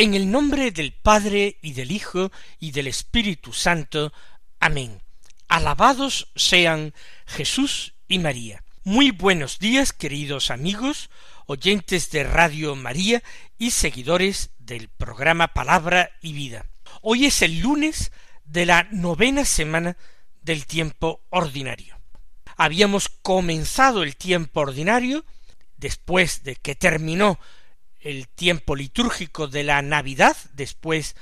En el nombre del Padre y del Hijo y del Espíritu Santo. Amén. Alabados sean Jesús y María. Muy buenos días, queridos amigos, oyentes de Radio María y seguidores del programa Palabra y Vida. Hoy es el lunes de la novena semana del tiempo ordinario. Habíamos comenzado el tiempo ordinario después de que terminó el tiempo litúrgico de la Navidad, después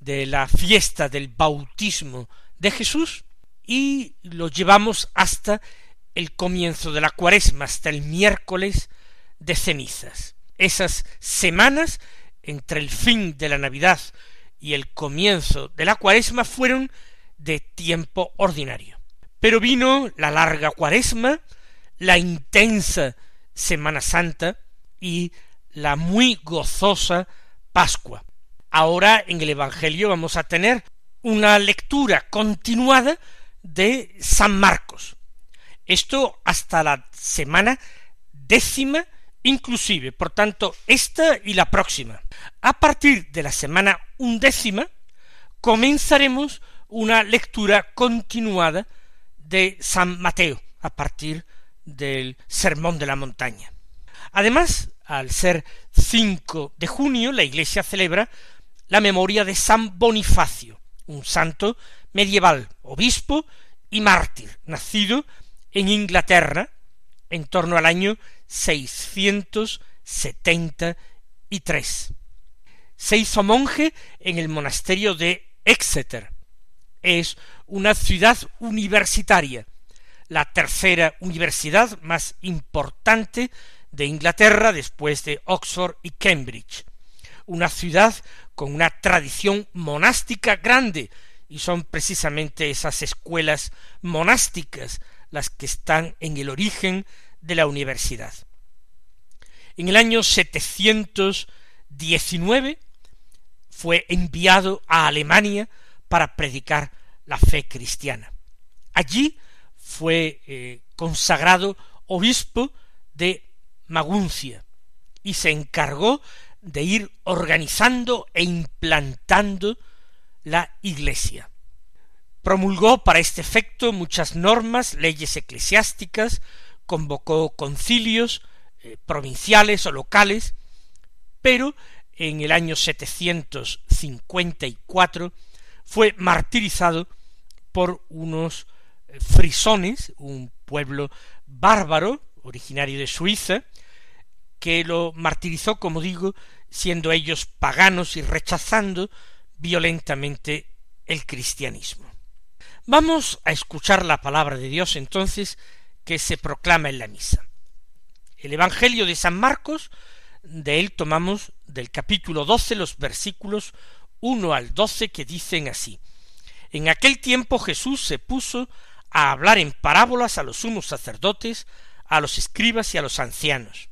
de la fiesta del bautismo de Jesús, y lo llevamos hasta el comienzo de la cuaresma, hasta el miércoles de cenizas. Esas semanas entre el fin de la Navidad y el comienzo de la cuaresma fueron de tiempo ordinario. Pero vino la larga cuaresma, la intensa Semana Santa y la muy gozosa Pascua. Ahora en el Evangelio vamos a tener una lectura continuada de San Marcos. Esto hasta la semana décima inclusive, por tanto, esta y la próxima. A partir de la semana undécima comenzaremos una lectura continuada de San Mateo, a partir del Sermón de la Montaña. Además, al ser 5 de junio, la Iglesia celebra la memoria de San Bonifacio, un santo medieval, obispo y mártir, nacido en Inglaterra en torno al año 673. Se hizo monje en el monasterio de Exeter. Es una ciudad universitaria, la tercera universidad más importante de Inglaterra después de Oxford y Cambridge, una ciudad con una tradición monástica grande, y son precisamente esas escuelas monásticas las que están en el origen de la universidad. En el año 719 fue enviado a Alemania para predicar la fe cristiana. Allí fue eh, consagrado obispo de Maguncia y se encargó de ir organizando e implantando la Iglesia. Promulgó para este efecto muchas normas, leyes eclesiásticas, convocó concilios eh, provinciales o locales, pero en el año 754 fue martirizado por unos eh, frisones, un pueblo bárbaro originario de Suiza, que lo martirizó, como digo, siendo ellos paganos y rechazando violentamente el cristianismo. Vamos a escuchar la palabra de Dios entonces que se proclama en la misa. El Evangelio de San Marcos, de él tomamos del capítulo doce los versículos uno al doce que dicen así. En aquel tiempo Jesús se puso a hablar en parábolas a los sumos sacerdotes, a los escribas y a los ancianos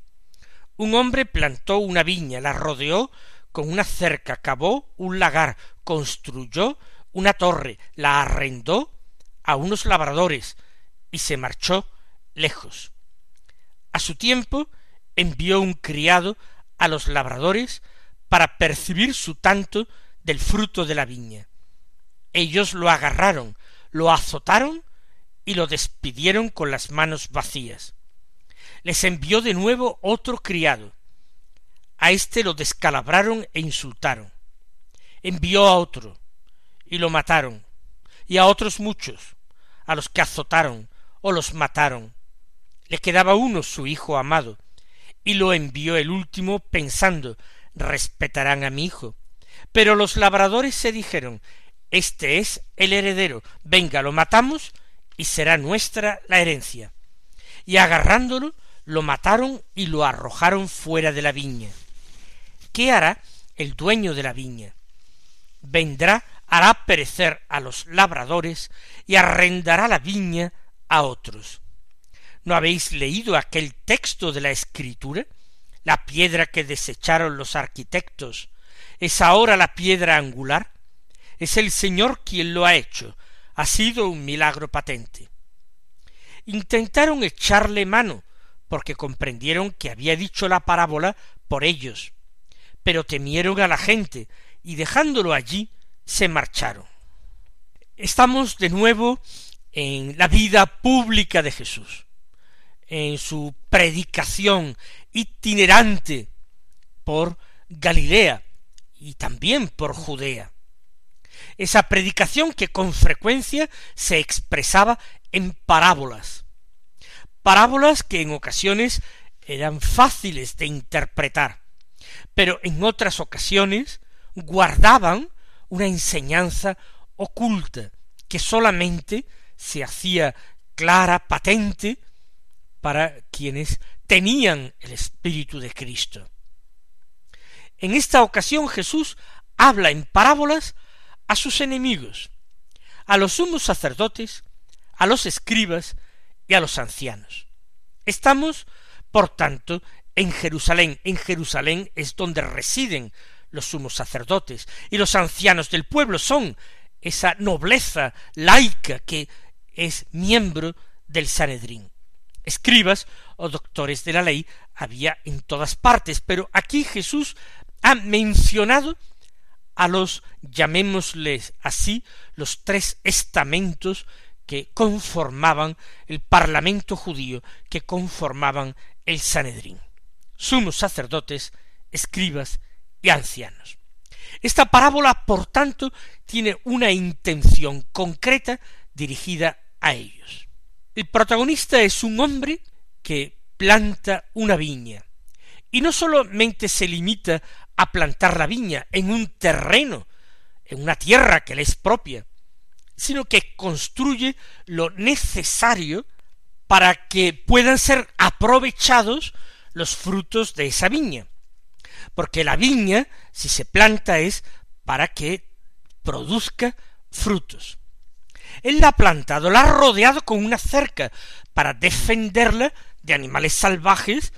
un hombre plantó una viña, la rodeó con una cerca, cavó un lagar, construyó una torre, la arrendó a unos labradores y se marchó lejos. A su tiempo envió un criado a los labradores para percibir su tanto del fruto de la viña. Ellos lo agarraron, lo azotaron y lo despidieron con las manos vacías les envió de nuevo otro criado. A éste lo descalabraron e insultaron. Envió a otro, y lo mataron, y a otros muchos, a los que azotaron o los mataron. Le quedaba uno su hijo amado, y lo envió el último pensando respetarán a mi hijo. Pero los labradores se dijeron Este es el heredero, venga, lo matamos y será nuestra la herencia. Y agarrándolo, lo mataron y lo arrojaron fuera de la viña. ¿Qué hará el dueño de la viña? Vendrá, hará perecer a los labradores y arrendará la viña a otros. ¿No habéis leído aquel texto de la Escritura? La piedra que desecharon los arquitectos es ahora la piedra angular. Es el Señor quien lo ha hecho. Ha sido un milagro patente. Intentaron echarle mano, porque comprendieron que había dicho la parábola por ellos, pero temieron a la gente, y dejándolo allí, se marcharon. Estamos de nuevo en la vida pública de Jesús, en su predicación itinerante por Galilea y también por Judea. Esa predicación que con frecuencia se expresaba en parábolas, parábolas que en ocasiones eran fáciles de interpretar, pero en otras ocasiones guardaban una enseñanza oculta que solamente se hacía clara, patente, para quienes tenían el Espíritu de Cristo. En esta ocasión Jesús habla en parábolas a sus enemigos, a los sumos sacerdotes, a los escribas a los ancianos. Estamos, por tanto, en Jerusalén. En Jerusalén es donde residen los sumos sacerdotes y los ancianos del pueblo son esa nobleza laica que es miembro del Sanedrín. Escribas o doctores de la ley había en todas partes, pero aquí Jesús ha mencionado a los, llamémosles así, los tres estamentos que conformaban el parlamento judío, que conformaban el Sanedrín, sumos sacerdotes, escribas y ancianos. Esta parábola, por tanto, tiene una intención concreta dirigida a ellos. El protagonista es un hombre que planta una viña, y no solamente se limita a plantar la viña en un terreno, en una tierra que le es propia, sino que construye lo necesario para que puedan ser aprovechados los frutos de esa viña. Porque la viña, si se planta, es para que produzca frutos. Él la ha plantado, la ha rodeado con una cerca para defenderla de animales salvajes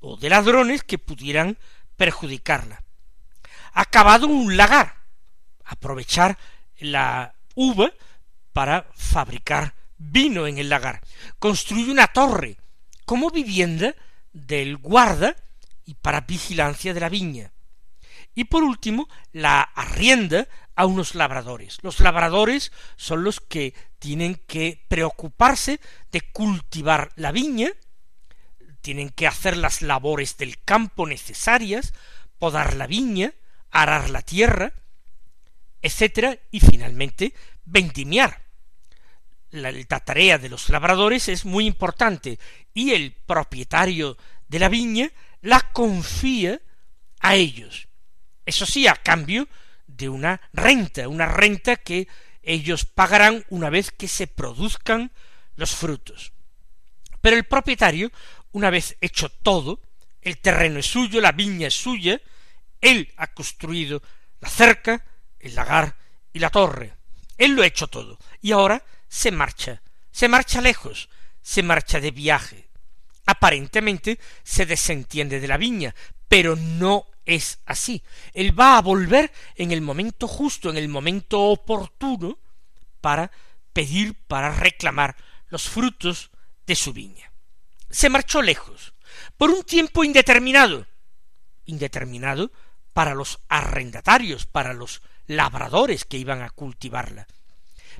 o de ladrones que pudieran perjudicarla ha cavado un lagar, aprovechar la uva para fabricar vino en el lagar, construye una torre como vivienda del guarda y para vigilancia de la viña. Y por último, la arrienda a unos labradores. Los labradores son los que tienen que preocuparse de cultivar la viña, tienen que hacer las labores del campo necesarias, podar la viña, arar la tierra, etcétera, y finalmente vendimiar. La, la, tarea de los labradores es muy importante y el propietario de la viña la confía a ellos. Eso sí, a cambio de una renta, una renta que ellos pagarán una vez que se produzcan los frutos. Pero el propietario, una vez hecho todo, el terreno es suyo, la viña es suya, él ha construido la cerca, el lagar y la torre. Él lo ha hecho todo. Y ahora se marcha. Se marcha lejos. Se marcha de viaje. Aparentemente se desentiende de la viña, pero no es así. Él va a volver en el momento justo, en el momento oportuno, para pedir, para reclamar los frutos de su viña. Se marchó lejos, por un tiempo indeterminado. Indeterminado para los arrendatarios, para los labradores que iban a cultivarla.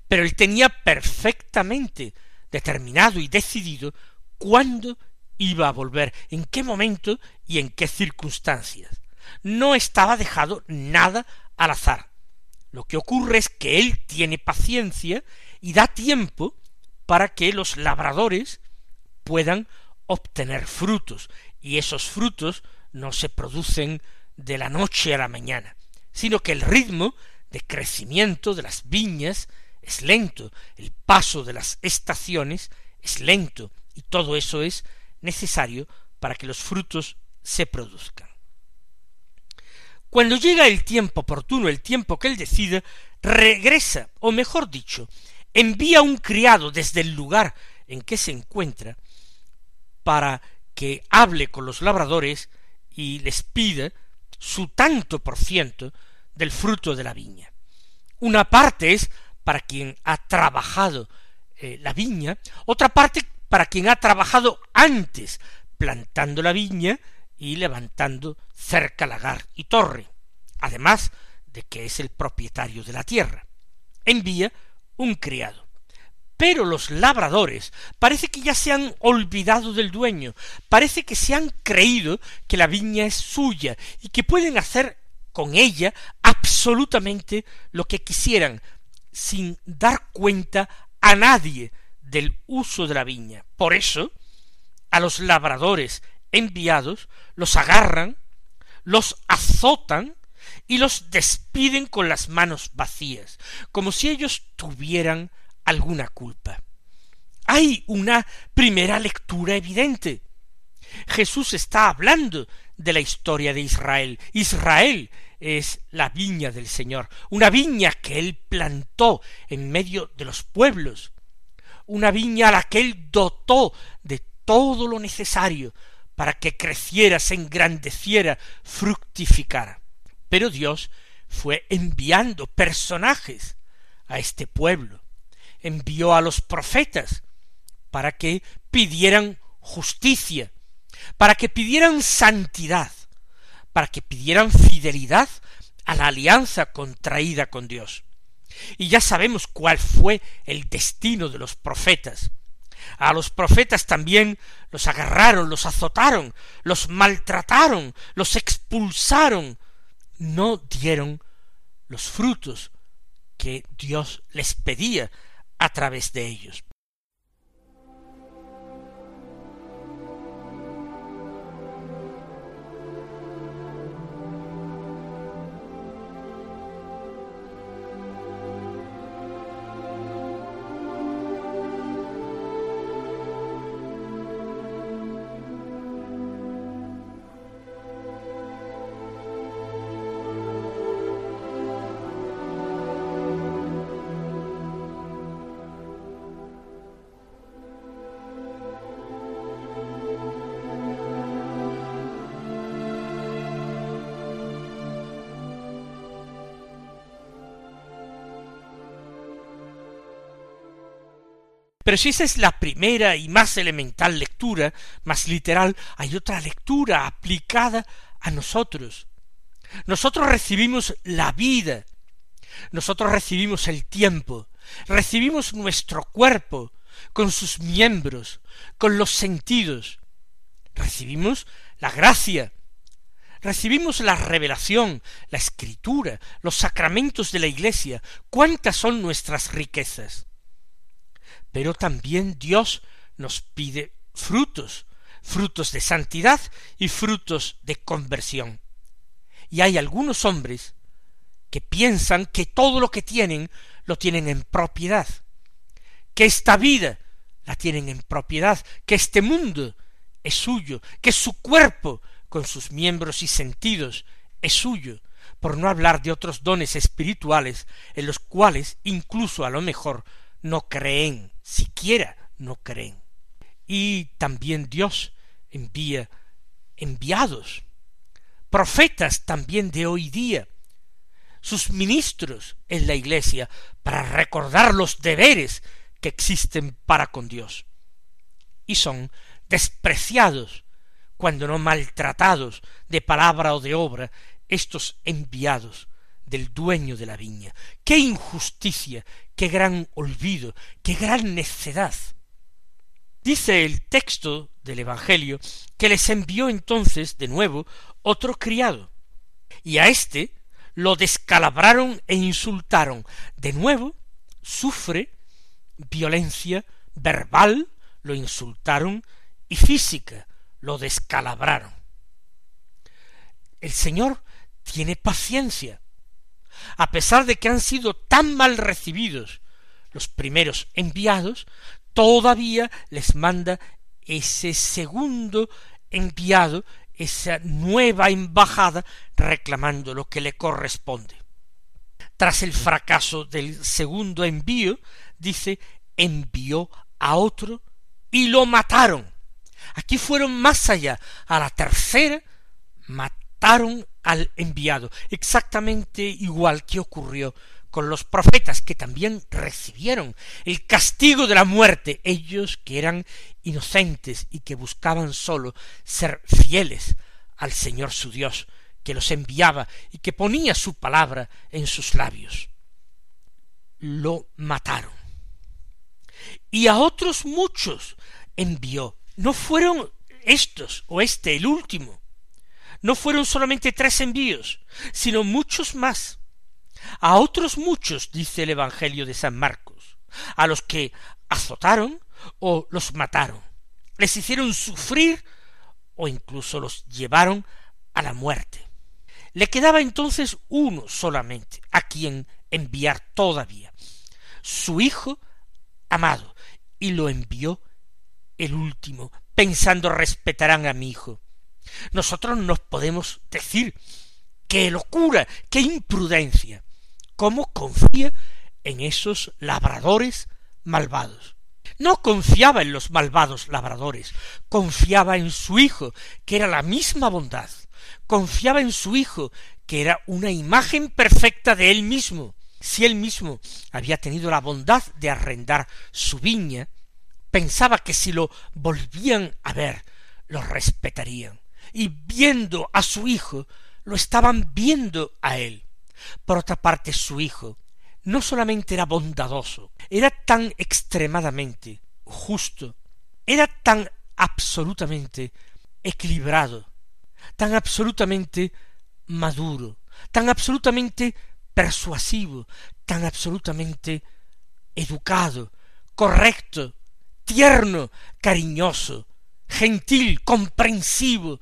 Pero él tenía perfectamente determinado y decidido cuándo iba a volver, en qué momento y en qué circunstancias. No estaba dejado nada al azar. Lo que ocurre es que él tiene paciencia y da tiempo para que los labradores puedan obtener frutos, y esos frutos no se producen de la noche a la mañana, sino que el ritmo de crecimiento de las viñas es lento, el paso de las estaciones es lento, y todo eso es necesario para que los frutos se produzcan. Cuando llega el tiempo oportuno, el tiempo que él decide, regresa, o mejor dicho, envía un criado desde el lugar en que se encuentra para que hable con los labradores y les pida su tanto por ciento del fruto de la viña. Una parte es para quien ha trabajado eh, la viña, otra parte para quien ha trabajado antes plantando la viña y levantando cerca lagar y torre, además de que es el propietario de la tierra. Envía un criado. Pero los labradores parece que ya se han olvidado del dueño, parece que se han creído que la viña es suya y que pueden hacer con ella absolutamente lo que quisieran, sin dar cuenta a nadie del uso de la viña. Por eso, a los labradores enviados los agarran, los azotan y los despiden con las manos vacías, como si ellos tuvieran alguna culpa. Hay una primera lectura evidente. Jesús está hablando de la historia de Israel. Israel es la viña del Señor, una viña que él plantó en medio de los pueblos, una viña a la que él dotó de todo lo necesario para que creciera, se engrandeciera, fructificara. Pero Dios fue enviando personajes a este pueblo, envió a los profetas para que pidieran justicia, para que pidieran santidad, para que pidieran fidelidad a la alianza contraída con Dios. Y ya sabemos cuál fue el destino de los profetas. A los profetas también los agarraron, los azotaron, los maltrataron, los expulsaron, no dieron los frutos que Dios les pedía a través de ellos. Pero si esa es la primera y más elemental lectura, más literal, hay otra lectura aplicada a nosotros. Nosotros recibimos la vida, nosotros recibimos el tiempo, recibimos nuestro cuerpo con sus miembros, con los sentidos, recibimos la gracia, recibimos la revelación, la escritura, los sacramentos de la Iglesia. ¿Cuántas son nuestras riquezas? Pero también Dios nos pide frutos, frutos de santidad y frutos de conversión. Y hay algunos hombres que piensan que todo lo que tienen lo tienen en propiedad, que esta vida la tienen en propiedad, que este mundo es suyo, que su cuerpo, con sus miembros y sentidos, es suyo, por no hablar de otros dones espirituales en los cuales incluso a lo mejor no creen siquiera no creen. Y también Dios envía enviados, profetas también de hoy día, sus ministros en la iglesia, para recordar los deberes que existen para con Dios. Y son despreciados, cuando no maltratados de palabra o de obra, estos enviados del dueño de la viña. ¡Qué injusticia! ¡Qué gran olvido! ¡Qué gran necedad! Dice el texto del Evangelio que les envió entonces de nuevo otro criado, y a éste lo descalabraron e insultaron. De nuevo sufre violencia verbal, lo insultaron, y física, lo descalabraron. El Señor tiene paciencia, a pesar de que han sido tan mal recibidos los primeros enviados, todavía les manda ese segundo enviado, esa nueva embajada, reclamando lo que le corresponde. Tras el fracaso del segundo envío, dice, envió a otro y lo mataron. Aquí fueron más allá. A la tercera mataron al enviado, exactamente igual que ocurrió con los profetas que también recibieron el castigo de la muerte, ellos que eran inocentes y que buscaban sólo ser fieles al Señor su Dios, que los enviaba y que ponía su palabra en sus labios. Lo mataron. Y a otros muchos envió. No fueron estos o este el último. No fueron solamente tres envíos, sino muchos más a otros muchos, dice el Evangelio de San Marcos, a los que azotaron o los mataron, les hicieron sufrir o incluso los llevaron a la muerte. Le quedaba entonces uno solamente a quien enviar todavía, su hijo amado, y lo envió el último, pensando respetarán a mi hijo. Nosotros nos podemos decir qué locura, qué imprudencia cómo confía en esos labradores malvados. No confiaba en los malvados labradores, confiaba en su hijo, que era la misma bondad, confiaba en su hijo, que era una imagen perfecta de él mismo. Si él mismo había tenido la bondad de arrendar su viña, pensaba que si lo volvían a ver, lo respetarían. Y viendo a su hijo, lo estaban viendo a él. Por otra parte, su hijo no solamente era bondadoso, era tan extremadamente justo, era tan absolutamente equilibrado, tan absolutamente maduro, tan absolutamente persuasivo, tan absolutamente educado, correcto, tierno, cariñoso, gentil, comprensivo,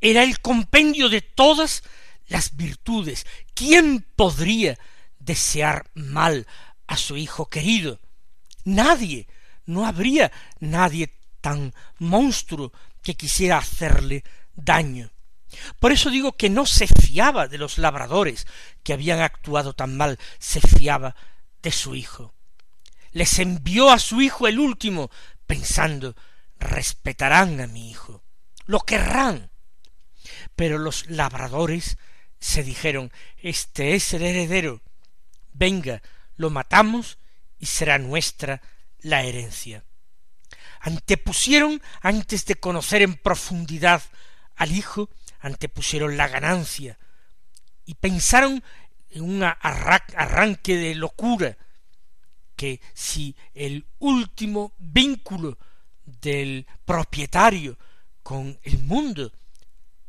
era el compendio de todas las virtudes. ¿Quién podría desear mal a su hijo querido? Nadie. No habría nadie tan monstruo que quisiera hacerle daño. Por eso digo que no se fiaba de los labradores que habían actuado tan mal, se fiaba de su hijo. Les envió a su hijo el último, pensando respetarán a mi hijo, lo querrán. Pero los labradores se dijeron Este es el heredero. Venga, lo matamos y será nuestra la herencia. Antepusieron, antes de conocer en profundidad al Hijo, antepusieron la ganancia y pensaron en un arranque de locura que si el último vínculo del propietario con el mundo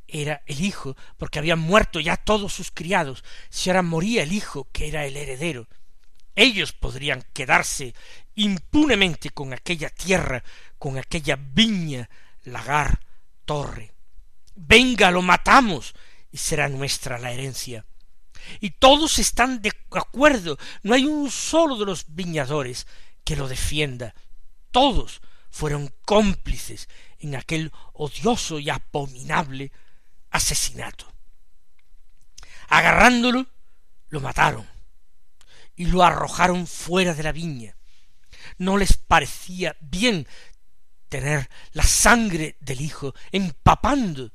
era el hijo, porque habían muerto ya todos sus criados, si ahora moría el hijo, que era el heredero, ellos podrían quedarse impunemente con aquella tierra, con aquella viña, lagar, torre. Venga, lo matamos, y será nuestra la herencia. Y todos están de acuerdo, no hay un solo de los viñadores que lo defienda. Todos fueron cómplices en aquel odioso y abominable asesinato. Agarrándolo, lo mataron y lo arrojaron fuera de la viña. No les parecía bien tener la sangre del hijo empapando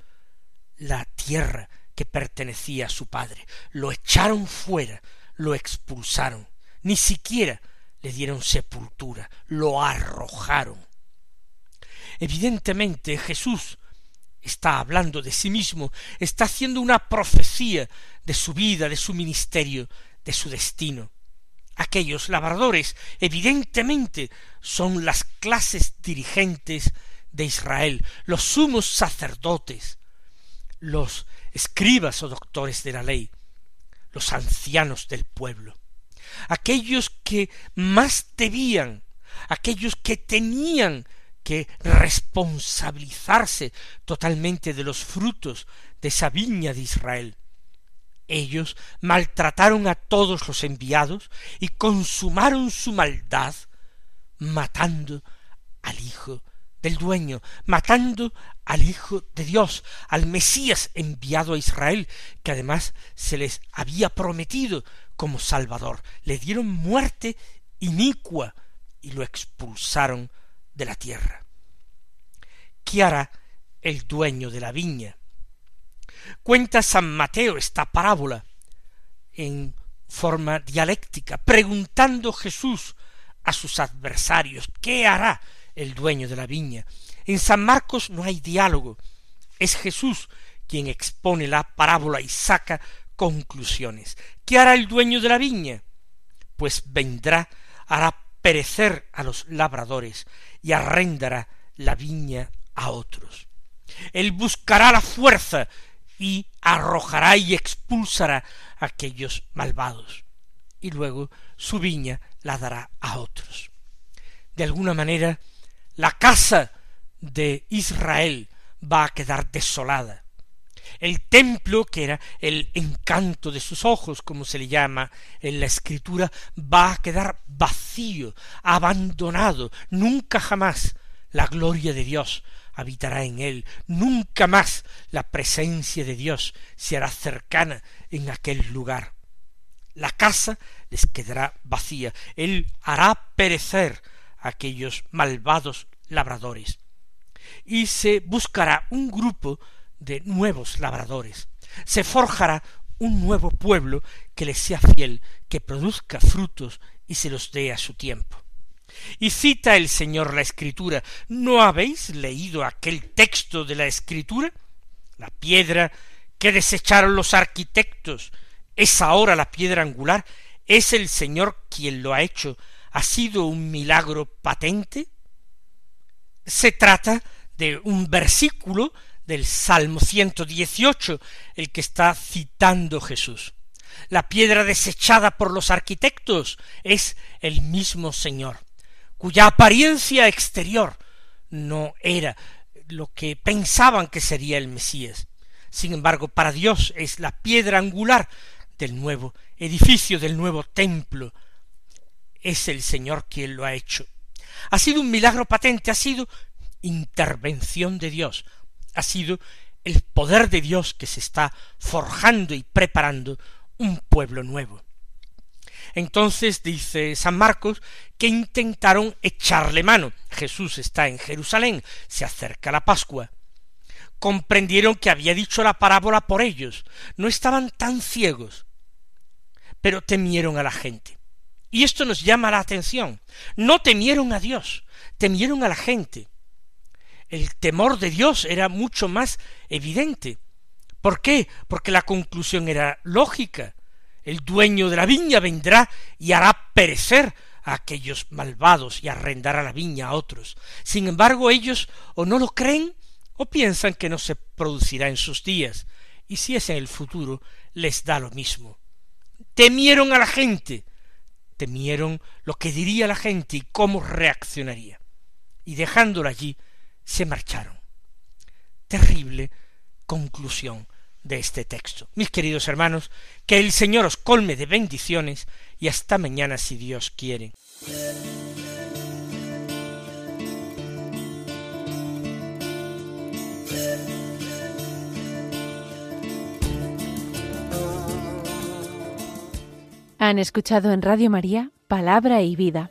la tierra que pertenecía a su padre. Lo echaron fuera, lo expulsaron, ni siquiera le dieron sepultura, lo arrojaron. Evidentemente Jesús está hablando de sí mismo, está haciendo una profecía de su vida, de su ministerio, de su destino. Aquellos labradores, evidentemente, son las clases dirigentes de Israel, los sumos sacerdotes, los escribas o doctores de la ley, los ancianos del pueblo, aquellos que más debían, aquellos que tenían que responsabilizarse totalmente de los frutos de esa viña de Israel. Ellos maltrataron a todos los enviados y consumaron su maldad matando al Hijo del dueño, matando al Hijo de Dios, al Mesías enviado a Israel, que además se les había prometido como Salvador. Le dieron muerte inicua y lo expulsaron de la tierra. ¿Qué hará el dueño de la viña? Cuenta San Mateo esta parábola en forma dialéctica, preguntando Jesús a sus adversarios, ¿qué hará el dueño de la viña? En San Marcos no hay diálogo, es Jesús quien expone la parábola y saca conclusiones. ¿Qué hará el dueño de la viña? Pues vendrá, hará perecer a los labradores y arrendará la viña a otros. Él buscará la fuerza y arrojará y expulsará a aquellos malvados. Y luego su viña la dará a otros. De alguna manera, la casa de Israel va a quedar desolada. El templo, que era el encanto de sus ojos, como se le llama en la escritura, va a quedar vacío, abandonado. Nunca jamás la gloria de Dios habitará en él. Nunca más la presencia de Dios se hará cercana en aquel lugar. La casa les quedará vacía. Él hará perecer a aquellos malvados labradores. Y se buscará un grupo de nuevos labradores. Se forjará un nuevo pueblo que les sea fiel, que produzca frutos y se los dé a su tiempo. Y cita el Señor la Escritura. ¿No habéis leído aquel texto de la Escritura? La piedra que desecharon los arquitectos es ahora la piedra angular. ¿Es el Señor quien lo ha hecho? ¿Ha sido un milagro patente? Se trata de un versículo del Salmo 118, el que está citando Jesús. La piedra desechada por los arquitectos es el mismo Señor cuya apariencia exterior no era lo que pensaban que sería el Mesías. Sin embargo, para Dios es la piedra angular del nuevo edificio, del nuevo templo. Es el Señor quien lo ha hecho. Ha sido un milagro patente, ha sido intervención de Dios, ha sido el poder de Dios que se está forjando y preparando un pueblo nuevo. Entonces dice San Marcos que intentaron echarle mano. Jesús está en Jerusalén, se acerca la Pascua. Comprendieron que había dicho la parábola por ellos. No estaban tan ciegos, pero temieron a la gente. Y esto nos llama la atención. No temieron a Dios, temieron a la gente. El temor de Dios era mucho más evidente. ¿Por qué? Porque la conclusión era lógica el dueño de la viña vendrá y hará perecer a aquellos malvados y arrendará la viña a otros. Sin embargo, ellos o no lo creen o piensan que no se producirá en sus días, y si es en el futuro, les da lo mismo. Temieron a la gente, temieron lo que diría la gente y cómo reaccionaría, y dejándola allí, se marcharon. Terrible conclusión de este texto. Mis queridos hermanos, que el Señor os colme de bendiciones y hasta mañana si Dios quiere. Han escuchado en Radio María Palabra y Vida,